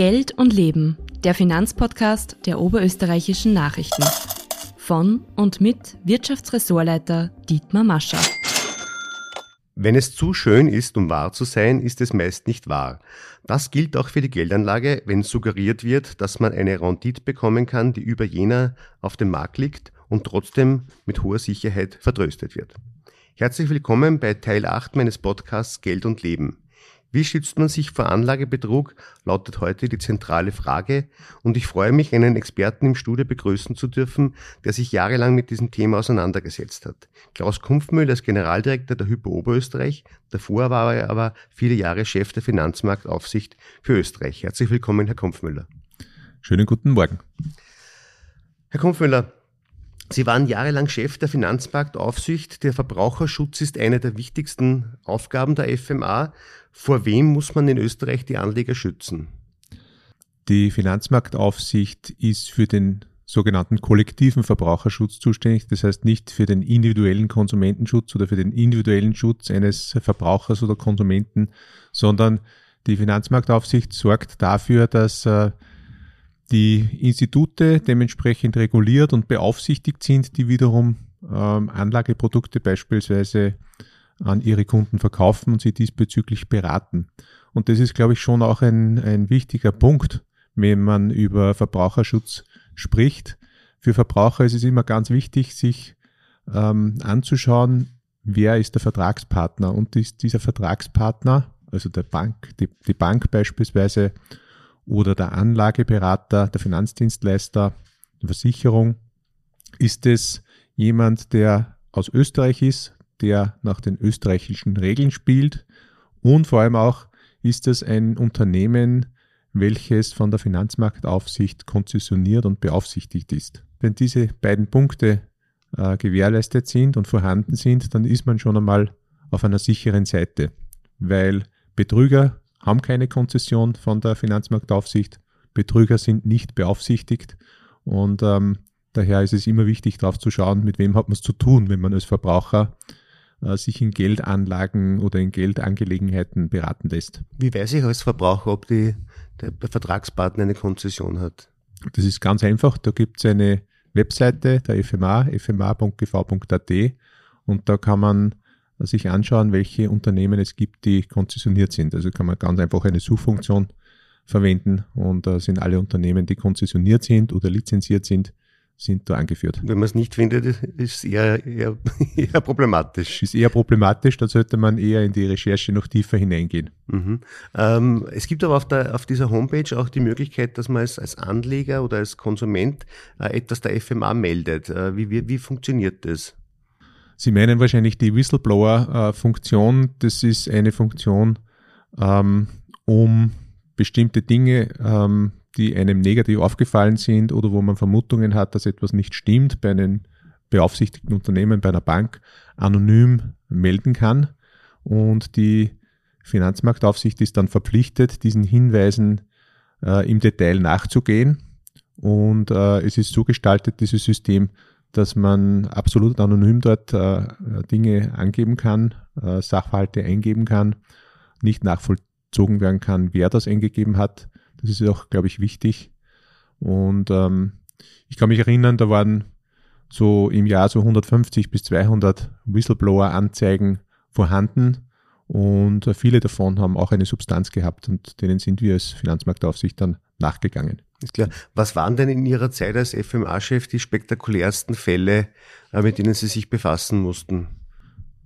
Geld und Leben, der Finanzpodcast der oberösterreichischen Nachrichten. Von und mit Wirtschaftsressortleiter Dietmar Mascher. Wenn es zu schön ist, um wahr zu sein, ist es meist nicht wahr. Das gilt auch für die Geldanlage, wenn suggeriert wird, dass man eine Rendite bekommen kann, die über jener auf dem Markt liegt und trotzdem mit hoher Sicherheit vertröstet wird. Herzlich willkommen bei Teil 8 meines Podcasts Geld und Leben. Wie schützt man sich vor Anlagebetrug, lautet heute die zentrale Frage und ich freue mich, einen Experten im Studio begrüßen zu dürfen, der sich jahrelang mit diesem Thema auseinandergesetzt hat. Klaus Kumpfmüller ist Generaldirektor der Hypo Oberösterreich, davor war er aber viele Jahre Chef der Finanzmarktaufsicht für Österreich. Herzlich willkommen, Herr Kumpfmüller. Schönen guten Morgen. Herr Kumpfmüller, Sie waren jahrelang Chef der Finanzmarktaufsicht. Der Verbraucherschutz ist eine der wichtigsten Aufgaben der FMA. Vor wem muss man in Österreich die Anleger schützen? Die Finanzmarktaufsicht ist für den sogenannten kollektiven Verbraucherschutz zuständig. Das heißt nicht für den individuellen Konsumentenschutz oder für den individuellen Schutz eines Verbrauchers oder Konsumenten, sondern die Finanzmarktaufsicht sorgt dafür, dass äh, die Institute dementsprechend reguliert und beaufsichtigt sind, die wiederum ähm, Anlageprodukte beispielsweise an ihre Kunden verkaufen und sie diesbezüglich beraten. Und das ist, glaube ich, schon auch ein, ein wichtiger Punkt, wenn man über Verbraucherschutz spricht. Für Verbraucher ist es immer ganz wichtig, sich ähm, anzuschauen, wer ist der Vertragspartner. Und ist dieser Vertragspartner, also der Bank, die, die Bank beispielsweise, oder der Anlageberater, der Finanzdienstleister, die Versicherung? Ist es jemand, der aus Österreich ist, der nach den österreichischen Regeln spielt? Und vor allem auch, ist es ein Unternehmen, welches von der Finanzmarktaufsicht konzessioniert und beaufsichtigt ist? Wenn diese beiden Punkte äh, gewährleistet sind und vorhanden sind, dann ist man schon einmal auf einer sicheren Seite, weil Betrüger haben keine Konzession von der Finanzmarktaufsicht. Betrüger sind nicht beaufsichtigt und ähm, daher ist es immer wichtig, darauf zu schauen, mit wem hat man es zu tun, wenn man als Verbraucher äh, sich in Geldanlagen oder in Geldangelegenheiten beraten lässt. Wie weiß ich als Verbraucher, ob die, der Vertragspartner eine Konzession hat? Das ist ganz einfach. Da gibt es eine Webseite der FMA, fma.gv.at und da kann man sich anschauen, welche Unternehmen es gibt, die konzessioniert sind. Also kann man ganz einfach eine Suchfunktion verwenden und da sind alle Unternehmen, die konzessioniert sind oder lizenziert sind, sind da angeführt. Wenn man es nicht findet, ist es eher, eher, eher problematisch. Ist eher problematisch, da sollte man eher in die Recherche noch tiefer hineingehen. Mhm. Ähm, es gibt aber auf, der, auf, dieser Homepage auch die Möglichkeit, dass man es als Anleger oder als Konsument äh, etwas der FMA meldet. Äh, wie, wie, wie funktioniert das? Sie meinen wahrscheinlich die Whistleblower-Funktion. Das ist eine Funktion, ähm, um bestimmte Dinge, ähm, die einem negativ aufgefallen sind oder wo man Vermutungen hat, dass etwas nicht stimmt, bei einem beaufsichtigten Unternehmen, bei einer Bank, anonym melden kann. Und die Finanzmarktaufsicht ist dann verpflichtet, diesen Hinweisen äh, im Detail nachzugehen. Und äh, es ist so gestaltet, dieses System, dass man absolut anonym dort äh, Dinge angeben kann, äh, Sachverhalte eingeben kann, nicht nachvollzogen werden kann, wer das eingegeben hat. Das ist auch, glaube ich, wichtig. Und ähm, ich kann mich erinnern, da waren so im Jahr so 150 bis 200 Whistleblower-Anzeigen vorhanden und viele davon haben auch eine Substanz gehabt und denen sind wir als Finanzmarktaufsicht dann nachgegangen. Ist klar. Was waren denn in Ihrer Zeit als FMA-Chef die spektakulärsten Fälle, äh, mit denen Sie sich befassen mussten?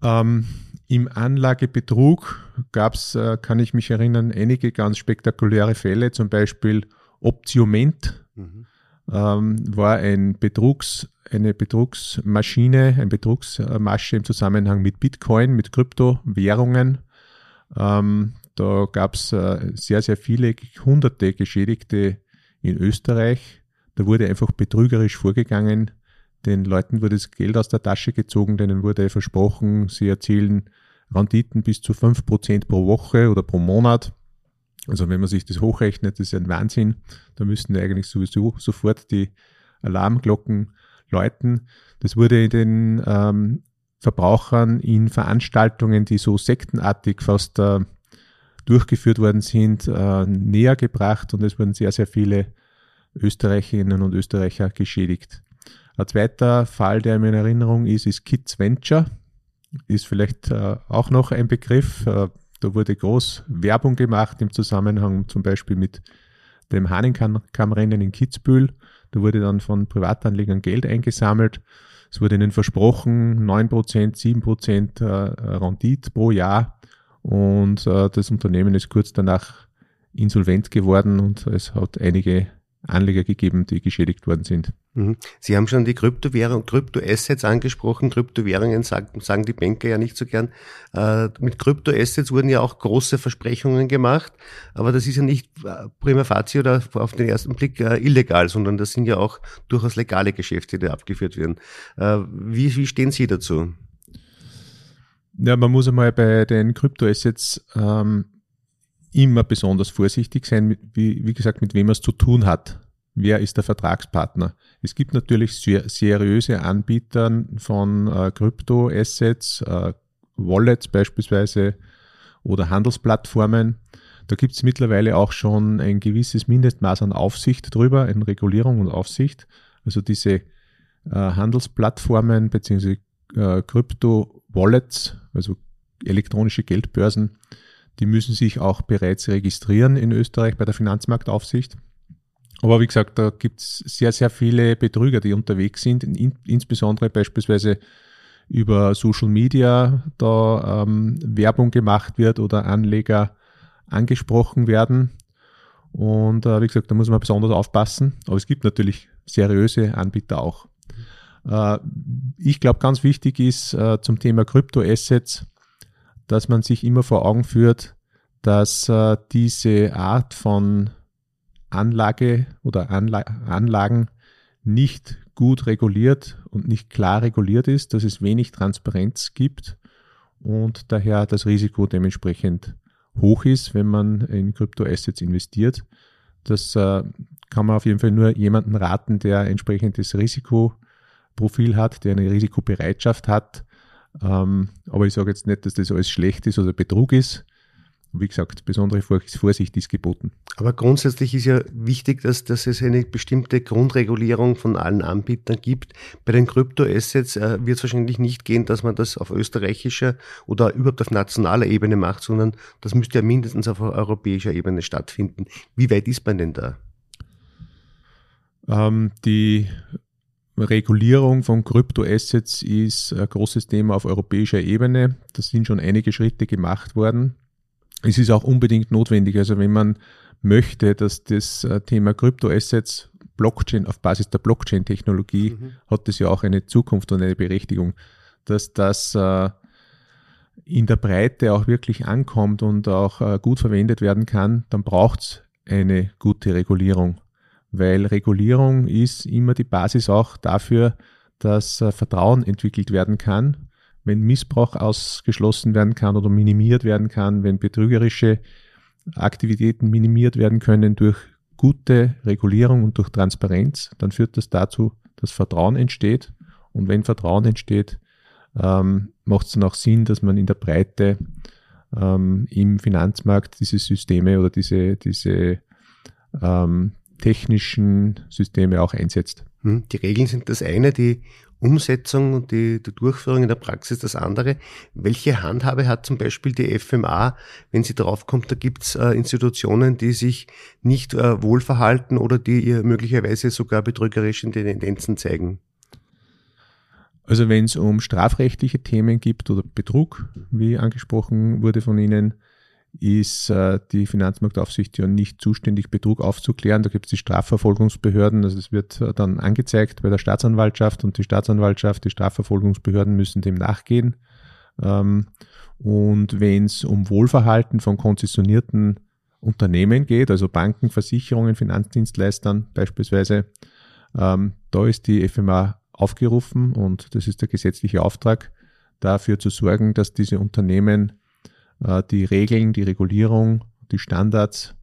Ähm, Im Anlagebetrug gab es, äh, kann ich mich erinnern, einige ganz spektakuläre Fälle, zum Beispiel Optioment mhm. ähm, war ein Betrugs, eine Betrugsmaschine, ein Betrugsmasche im Zusammenhang mit Bitcoin, mit Kryptowährungen. Ähm, da gab es äh, sehr, sehr viele, hunderte Geschädigte in Österreich. Da wurde einfach betrügerisch vorgegangen. Den Leuten wurde das Geld aus der Tasche gezogen, denen wurde versprochen, sie erzielen Renditen bis zu 5% pro Woche oder pro Monat. Also wenn man sich das hochrechnet, das ist ein Wahnsinn. Da müssten eigentlich sowieso sofort die Alarmglocken läuten. Das wurde den ähm, Verbrauchern in Veranstaltungen, die so sektenartig fast äh, durchgeführt worden sind, äh, näher gebracht und es wurden sehr, sehr viele Österreicherinnen und Österreicher geschädigt. Ein zweiter Fall, der mir in Erinnerung ist, ist Kids Venture. Ist vielleicht äh, auch noch ein Begriff. Äh, da wurde groß Werbung gemacht im Zusammenhang zum Beispiel mit dem Hahnenkammrennen in Kitzbühel. Da wurde dann von Privatanlegern Geld eingesammelt. Es wurde ihnen versprochen, 9%, 7% äh, Rendite pro Jahr. Und äh, das Unternehmen ist kurz danach insolvent geworden und es hat einige Anleger gegeben, die geschädigt worden sind. Mhm. Sie haben schon die Kryptowährung, Kryptoassets angesprochen. Kryptowährungen sagen, sagen die Banker ja nicht so gern. Äh, mit Kryptoassets wurden ja auch große Versprechungen gemacht, aber das ist ja nicht äh, prima facie oder auf den ersten Blick äh, illegal, sondern das sind ja auch durchaus legale Geschäfte, die abgeführt werden. Äh, wie, wie stehen Sie dazu? Ja, man muss einmal bei den Kryptoassets ähm, immer besonders vorsichtig sein, wie, wie gesagt, mit wem man es zu tun hat. Wer ist der Vertragspartner? Es gibt natürlich sehr seriöse Anbieter von äh, Kryptoassets, äh, Wallets beispielsweise oder Handelsplattformen. Da gibt es mittlerweile auch schon ein gewisses Mindestmaß an Aufsicht drüber, in Regulierung und Aufsicht. Also diese äh, Handelsplattformen bzw. Äh, Krypto-Wallets, also elektronische Geldbörsen, die müssen sich auch bereits registrieren in Österreich bei der Finanzmarktaufsicht. Aber wie gesagt, da gibt es sehr, sehr viele Betrüger, die unterwegs sind, in, insbesondere beispielsweise über Social Media da ähm, Werbung gemacht wird oder Anleger angesprochen werden. Und äh, wie gesagt, da muss man besonders aufpassen. Aber es gibt natürlich seriöse Anbieter auch. Äh, ich glaube, ganz wichtig ist äh, zum Thema Kryptoassets, dass man sich immer vor Augen führt, dass äh, diese Art von Anlage oder Anla Anlagen nicht gut reguliert und nicht klar reguliert ist, dass es wenig Transparenz gibt und daher das Risiko dementsprechend hoch ist, wenn man in Kryptoassets investiert. Das äh, kann man auf jeden Fall nur jemanden raten, der entsprechendes Risikoprofil hat, der eine Risikobereitschaft hat ähm, aber ich sage jetzt nicht, dass das alles schlecht ist oder Betrug ist. Wie gesagt, besondere Vorsicht ist geboten. Aber grundsätzlich ist ja wichtig, dass, dass es eine bestimmte Grundregulierung von allen Anbietern gibt. Bei den Kryptoassets äh, wird es wahrscheinlich nicht gehen, dass man das auf österreichischer oder überhaupt auf nationaler Ebene macht, sondern das müsste ja mindestens auf europäischer Ebene stattfinden. Wie weit ist man denn da? Ähm, die Regulierung von Kryptoassets ist ein großes Thema auf europäischer Ebene. Da sind schon einige Schritte gemacht worden. Es ist auch unbedingt notwendig. Also wenn man möchte, dass das äh, Thema Kryptoassets Blockchain auf Basis der Blockchain-Technologie mhm. hat das ja auch eine Zukunft und eine Berechtigung, dass das äh, in der Breite auch wirklich ankommt und auch äh, gut verwendet werden kann, dann braucht es eine gute Regulierung weil Regulierung ist immer die Basis auch dafür, dass äh, Vertrauen entwickelt werden kann, wenn Missbrauch ausgeschlossen werden kann oder minimiert werden kann, wenn betrügerische Aktivitäten minimiert werden können durch gute Regulierung und durch Transparenz, dann führt das dazu, dass Vertrauen entsteht. Und wenn Vertrauen entsteht, ähm, macht es dann auch Sinn, dass man in der Breite ähm, im Finanzmarkt diese Systeme oder diese, diese ähm, technischen Systeme auch einsetzt. Hm, die Regeln sind das eine, die Umsetzung und die, die, Durchführung in der Praxis das andere. Welche Handhabe hat zum Beispiel die FMA, wenn sie draufkommt, da gibt's äh, Institutionen, die sich nicht äh, wohlverhalten oder die ihr möglicherweise sogar betrügerische Tendenzen zeigen? Also wenn es um strafrechtliche Themen gibt oder Betrug, wie angesprochen wurde von Ihnen, ist äh, die Finanzmarktaufsicht ja nicht zuständig, Betrug aufzuklären. Da gibt es die Strafverfolgungsbehörden. Also es wird äh, dann angezeigt bei der Staatsanwaltschaft und die Staatsanwaltschaft, die Strafverfolgungsbehörden müssen dem nachgehen. Ähm, und wenn es um Wohlverhalten von konzessionierten Unternehmen geht, also Banken, Versicherungen, Finanzdienstleistern beispielsweise, ähm, da ist die FMA aufgerufen und das ist der gesetzliche Auftrag, dafür zu sorgen, dass diese Unternehmen die Regeln, die Regulierung, die Standards,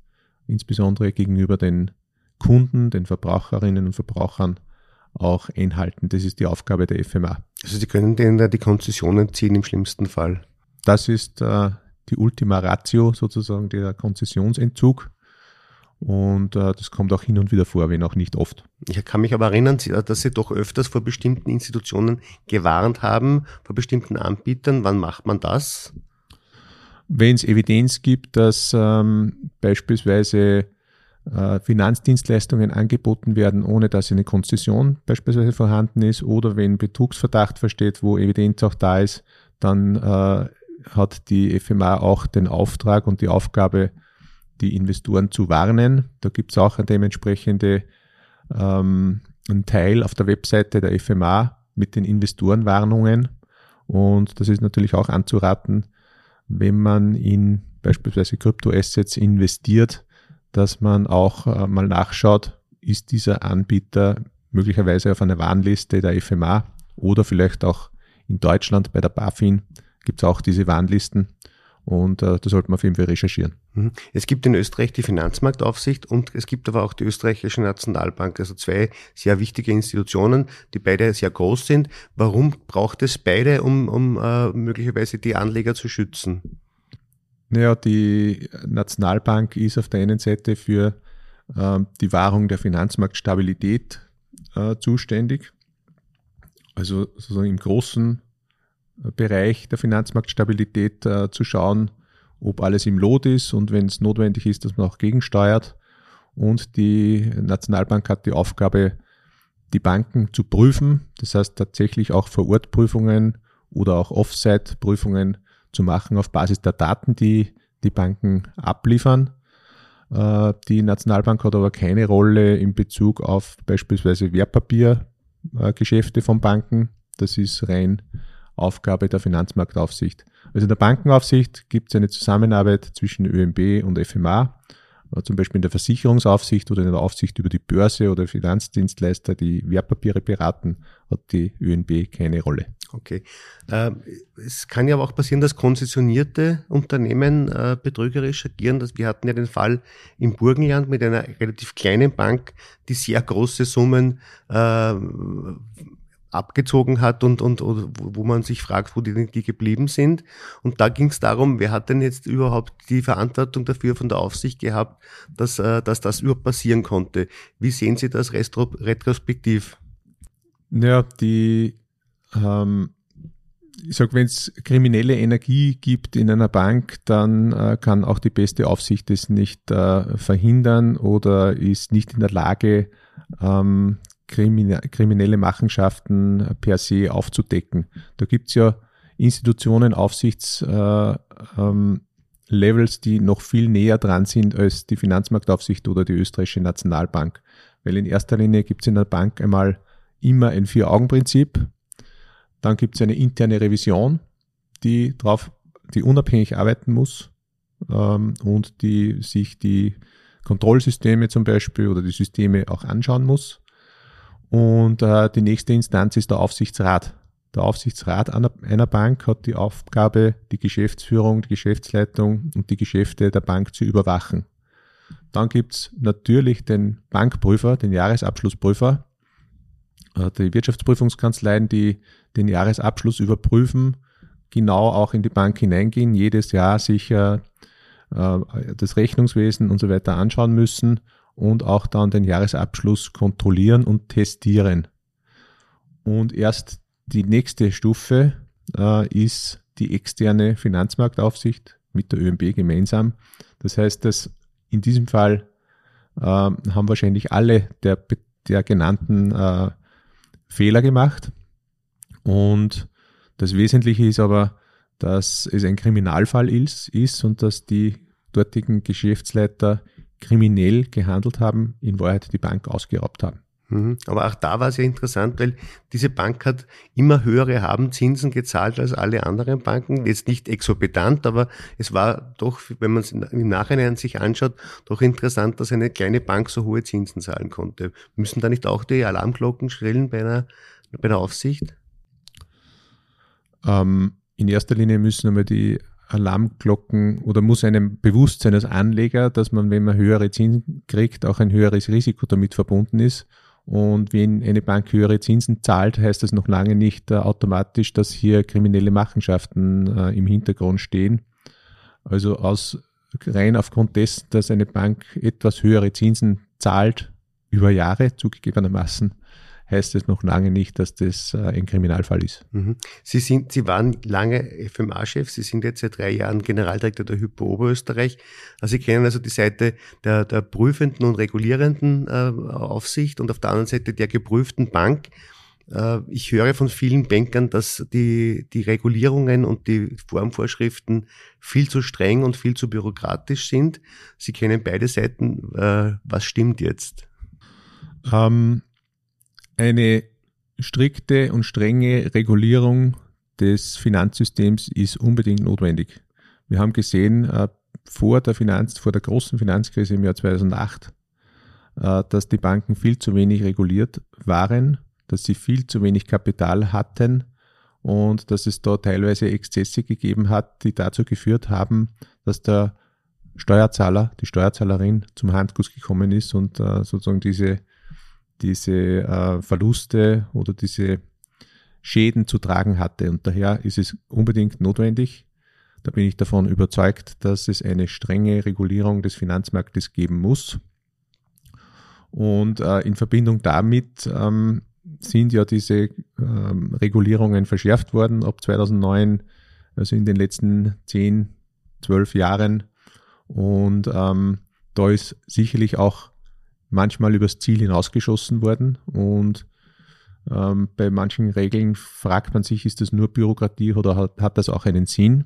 insbesondere gegenüber den Kunden, den Verbraucherinnen und Verbrauchern auch einhalten. Das ist die Aufgabe der FMA. Also Sie können denen da die Konzessionen ziehen im schlimmsten Fall. Das ist äh, die Ultima Ratio sozusagen der Konzessionsentzug. Und äh, das kommt auch hin und wieder vor, wenn auch nicht oft. Ich kann mich aber erinnern, dass Sie doch öfters vor bestimmten Institutionen gewarnt haben, vor bestimmten Anbietern. Wann macht man das? Wenn es Evidenz gibt, dass ähm, beispielsweise äh, Finanzdienstleistungen angeboten werden, ohne dass eine Konzession beispielsweise vorhanden ist, oder wenn Betrugsverdacht versteht, wo Evidenz auch da ist, dann äh, hat die FMA auch den Auftrag und die Aufgabe, die Investoren zu warnen. Da gibt es auch eine dementsprechende ähm, einen Teil auf der Webseite der FMA mit den Investorenwarnungen. Und das ist natürlich auch anzuraten, wenn man in beispielsweise Kryptoassets investiert, dass man auch äh, mal nachschaut, ist dieser Anbieter möglicherweise auf einer Warnliste der FMA oder vielleicht auch in Deutschland bei der BaFin. Gibt es auch diese Warnlisten und äh, da sollte man auf jeden Fall recherchieren. Mhm. Es gibt in Österreich die Finanzmarktaufsicht und es gibt aber auch die österreichische Nationalbank, also zwei sehr wichtige Institutionen, die beide sehr groß sind. Warum braucht es beide, um, um äh, möglicherweise die Anleger zu schützen? Naja, die Nationalbank ist auf der einen Seite für äh, die Wahrung der Finanzmarktstabilität äh, zuständig. Also sozusagen im großen Bereich der Finanzmarktstabilität äh, zu schauen, ob alles im Lot ist und wenn es notwendig ist, dass man auch gegensteuert. Und die Nationalbank hat die Aufgabe, die Banken zu prüfen, das heißt tatsächlich auch vor Ort Prüfungen oder auch Offsite-Prüfungen zu machen auf Basis der Daten, die die Banken abliefern. Äh, die Nationalbank hat aber keine Rolle in Bezug auf beispielsweise Wertpapiergeschäfte von Banken. Das ist rein Aufgabe der Finanzmarktaufsicht. Also in der Bankenaufsicht gibt es eine Zusammenarbeit zwischen ÖMB und FMA, äh, zum Beispiel in der Versicherungsaufsicht oder in der Aufsicht über die Börse oder Finanzdienstleister, die Wertpapiere beraten, hat die ÖNB keine Rolle. Okay. Äh, es kann ja aber auch passieren, dass konzessionierte Unternehmen äh, betrügerisch agieren. Wir hatten ja den Fall im Burgenland mit einer relativ kleinen Bank, die sehr große Summen abgezogen hat und, und, und wo man sich fragt, wo die, die geblieben sind. Und da ging es darum, wer hat denn jetzt überhaupt die Verantwortung dafür von der Aufsicht gehabt, dass, äh, dass das überhaupt passieren konnte. Wie sehen Sie das retro, retrospektiv? Ja, die, ähm, ich sag, wenn es kriminelle Energie gibt in einer Bank, dann äh, kann auch die beste Aufsicht es nicht äh, verhindern oder ist nicht in der Lage, ähm, kriminelle Machenschaften per se aufzudecken. Da gibt's ja Institutionen, Aufsichtslevels, äh, ähm, die noch viel näher dran sind als die Finanzmarktaufsicht oder die österreichische Nationalbank. Weil in erster Linie gibt's in der Bank einmal immer ein Vier-Augen-Prinzip. Dann gibt's eine interne Revision, die drauf, die unabhängig arbeiten muss ähm, und die sich die Kontrollsysteme zum Beispiel oder die Systeme auch anschauen muss. Und äh, die nächste Instanz ist der Aufsichtsrat. Der Aufsichtsrat einer, einer Bank hat die Aufgabe, die Geschäftsführung, die Geschäftsleitung und die Geschäfte der Bank zu überwachen. Dann gibt's natürlich den Bankprüfer, den Jahresabschlussprüfer, äh, die Wirtschaftsprüfungskanzleien, die den Jahresabschluss überprüfen, genau auch in die Bank hineingehen, jedes Jahr sich äh, das Rechnungswesen und so weiter anschauen müssen und auch dann den Jahresabschluss kontrollieren und testieren. Und erst die nächste Stufe äh, ist die externe Finanzmarktaufsicht mit der ÖMB gemeinsam. Das heißt, dass in diesem Fall äh, haben wahrscheinlich alle der, der genannten äh, Fehler gemacht. Und das Wesentliche ist aber, dass es ein Kriminalfall ist, ist und dass die dortigen Geschäftsleiter kriminell gehandelt haben, in Wahrheit die Bank ausgeraubt haben. Mhm. Aber auch da war es ja interessant, weil diese Bank hat immer höhere Habenzinsen gezahlt als alle anderen Banken. Jetzt nicht exorbitant, aber es war doch, wenn man es im Nachhinein sich anschaut, doch interessant, dass eine kleine Bank so hohe Zinsen zahlen konnte. Müssen da nicht auch die Alarmglocken schrillen bei einer, bei einer Aufsicht? Ähm, in erster Linie müssen einmal die Alarmglocken oder muss einem bewusst sein als Anleger, dass man, wenn man höhere Zinsen kriegt, auch ein höheres Risiko damit verbunden ist. Und wenn eine Bank höhere Zinsen zahlt, heißt das noch lange nicht äh, automatisch, dass hier kriminelle Machenschaften äh, im Hintergrund stehen. Also aus rein aufgrund dessen, dass eine Bank etwas höhere Zinsen zahlt über Jahre zugegebenermaßen, heißt es noch lange nicht, dass das äh, ein Kriminalfall ist. Mhm. Sie, sind, Sie waren lange FMA-Chef, Sie sind jetzt seit drei Jahren Generaldirektor der Hypo Oberösterreich. Also Sie kennen also die Seite der, der prüfenden und regulierenden äh, Aufsicht und auf der anderen Seite der geprüften Bank. Äh, ich höre von vielen Bankern, dass die, die Regulierungen und die Formvorschriften viel zu streng und viel zu bürokratisch sind. Sie kennen beide Seiten. Äh, was stimmt jetzt? Ähm, eine strikte und strenge Regulierung des Finanzsystems ist unbedingt notwendig. Wir haben gesehen, äh, vor der Finanz, vor der großen Finanzkrise im Jahr 2008, äh, dass die Banken viel zu wenig reguliert waren, dass sie viel zu wenig Kapital hatten und dass es da teilweise Exzesse gegeben hat, die dazu geführt haben, dass der Steuerzahler, die Steuerzahlerin zum Handkuss gekommen ist und äh, sozusagen diese diese äh, Verluste oder diese Schäden zu tragen hatte. Und daher ist es unbedingt notwendig, da bin ich davon überzeugt, dass es eine strenge Regulierung des Finanzmarktes geben muss. Und äh, in Verbindung damit ähm, sind ja diese ähm, Regulierungen verschärft worden ab 2009, also in den letzten 10, 12 Jahren. Und ähm, da ist sicherlich auch manchmal übers Ziel hinausgeschossen worden und ähm, bei manchen Regeln fragt man sich, ist das nur Bürokratie oder hat, hat das auch einen Sinn?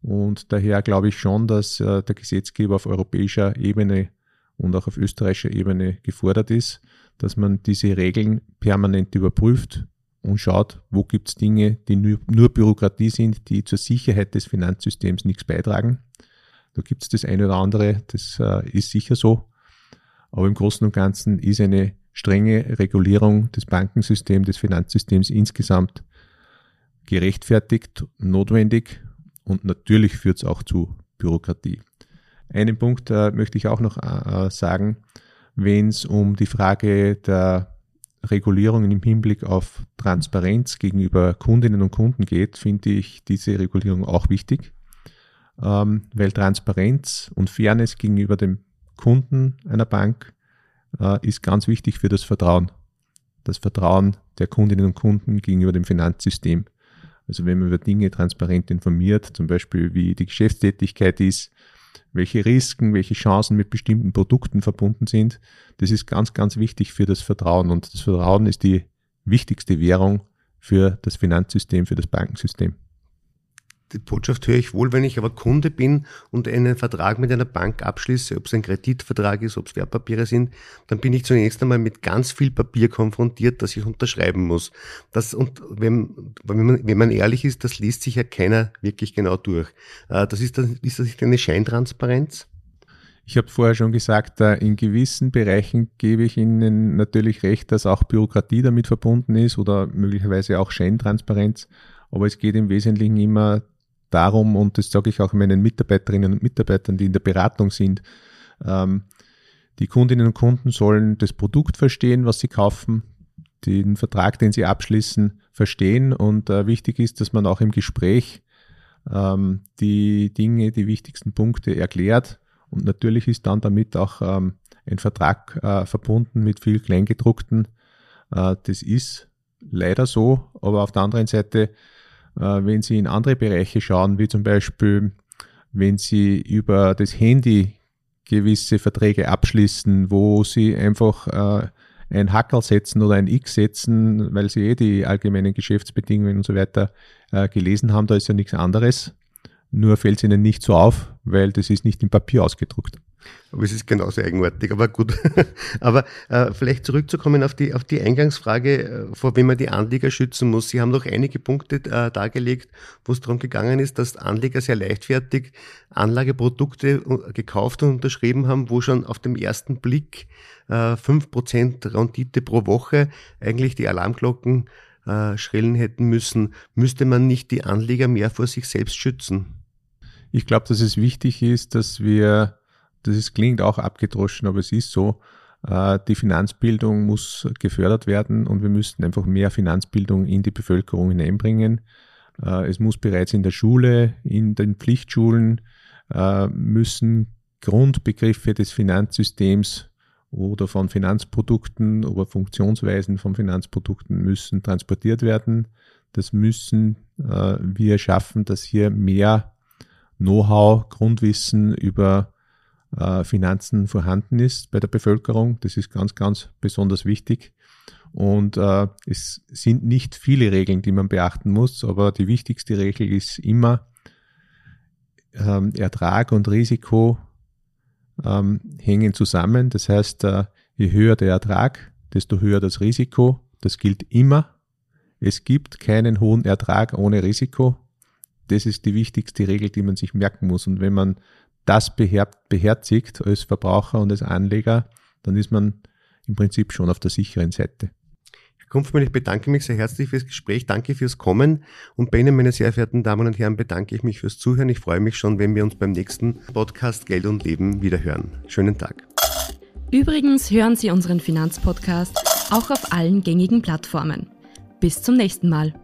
Und daher glaube ich schon, dass äh, der Gesetzgeber auf europäischer Ebene und auch auf österreichischer Ebene gefordert ist, dass man diese Regeln permanent überprüft und schaut, wo gibt es Dinge, die nur, nur, Bürokratie sind, die zur Sicherheit des Finanzsystems nichts beitragen. Da gibt es das eine oder andere, das äh, ist sicher so. Aber im Großen und Ganzen ist eine strenge Regulierung des Bankensystems, des Finanzsystems insgesamt gerechtfertigt, notwendig und natürlich führt es auch zu Bürokratie. Einen Punkt äh, möchte ich auch noch äh, sagen, wenn es um die Frage der Regulierungen im Hinblick auf Transparenz gegenüber Kundinnen und Kunden geht, finde ich diese Regulierung auch wichtig, ähm, weil Transparenz und Fairness gegenüber dem Kunden einer Bank äh, ist ganz wichtig für das Vertrauen. Das Vertrauen der Kundinnen und Kunden gegenüber dem Finanzsystem. Also wenn man über Dinge transparent informiert, zum Beispiel wie die Geschäftstätigkeit ist, welche Risiken, welche Chancen mit bestimmten Produkten verbunden sind, das ist ganz, ganz wichtig für das Vertrauen. Und das Vertrauen ist die wichtigste Währung für das Finanzsystem, für das Bankensystem die Botschaft höre ich wohl, wenn ich aber Kunde bin und einen Vertrag mit einer Bank abschließe, ob es ein Kreditvertrag ist, ob es Wertpapiere sind, dann bin ich zunächst einmal mit ganz viel Papier konfrontiert, das ich unterschreiben muss. Das, und wenn, wenn, man, wenn man ehrlich ist, das liest sich ja keiner wirklich genau durch. Äh, das ist, das, ist das nicht eine Scheintransparenz? Ich habe vorher schon gesagt, äh, in gewissen Bereichen gebe ich Ihnen natürlich recht, dass auch Bürokratie damit verbunden ist oder möglicherweise auch Scheintransparenz. Aber es geht im Wesentlichen immer darum, und das sage ich auch meinen Mitarbeiterinnen und Mitarbeitern, die in der Beratung sind, ähm, die Kundinnen und Kunden sollen das Produkt verstehen, was sie kaufen, den Vertrag, den sie abschließen, verstehen. Und äh, wichtig ist, dass man auch im Gespräch ähm, die Dinge, die wichtigsten Punkte erklärt. Und natürlich ist dann damit auch ähm, ein Vertrag äh, verbunden mit viel Kleingedruckten. Äh, das ist leider so, aber auf der anderen Seite wenn Sie in andere Bereiche schauen, wie zum Beispiel, wenn Sie über das Handy gewisse Verträge abschließen, wo Sie einfach äh, ein Hackerl setzen oder ein X setzen, weil Sie eh die allgemeinen Geschäftsbedingungen und so weiter äh, gelesen haben, da ist ja nichts anderes. Nur fällt es Ihnen nicht so auf, weil das ist nicht im Papier ausgedruckt. Aber es ist genauso eigenartig, aber gut. aber äh, vielleicht zurückzukommen auf die, auf die Eingangsfrage, äh, vor wem man die Anleger schützen muss. Sie haben noch einige Punkte äh, dargelegt, wo es darum gegangen ist, dass Anleger sehr leichtfertig Anlageprodukte äh, gekauft und unterschrieben haben, wo schon auf dem ersten Blick äh, Prozent Rendite pro Woche eigentlich die Alarmglocken äh, schrillen hätten müssen. Müsste man nicht die Anleger mehr vor sich selbst schützen? Ich glaube, dass es wichtig ist, dass wir das ist, klingt auch abgedroschen, aber es ist so. Äh, die Finanzbildung muss gefördert werden und wir müssten einfach mehr Finanzbildung in die Bevölkerung hineinbringen. Äh, es muss bereits in der Schule, in den Pflichtschulen äh, müssen Grundbegriffe des Finanzsystems oder von Finanzprodukten oder Funktionsweisen von Finanzprodukten müssen transportiert werden. Das müssen wir schaffen, dass hier mehr Know-how, Grundwissen über äh, Finanzen vorhanden ist bei der Bevölkerung. Das ist ganz, ganz besonders wichtig. Und äh, es sind nicht viele Regeln, die man beachten muss, aber die wichtigste Regel ist immer ähm, Ertrag und Risiko ähm, hängen zusammen. Das heißt, äh, je höher der Ertrag, desto höher das Risiko. Das gilt immer. Es gibt keinen hohen Ertrag ohne Risiko. Das ist die wichtigste Regel, die man sich merken muss. Und wenn man das beherzigt als Verbraucher und als Anleger, dann ist man im Prinzip schon auf der sicheren Seite. Herr Kumpfmann, ich bedanke mich sehr herzlich fürs Gespräch, danke fürs Kommen und bei Ihnen, meine sehr verehrten Damen und Herren, bedanke ich mich fürs Zuhören. Ich freue mich schon, wenn wir uns beim nächsten Podcast Geld und Leben wieder hören. Schönen Tag. Übrigens hören Sie unseren Finanzpodcast auch auf allen gängigen Plattformen. Bis zum nächsten Mal.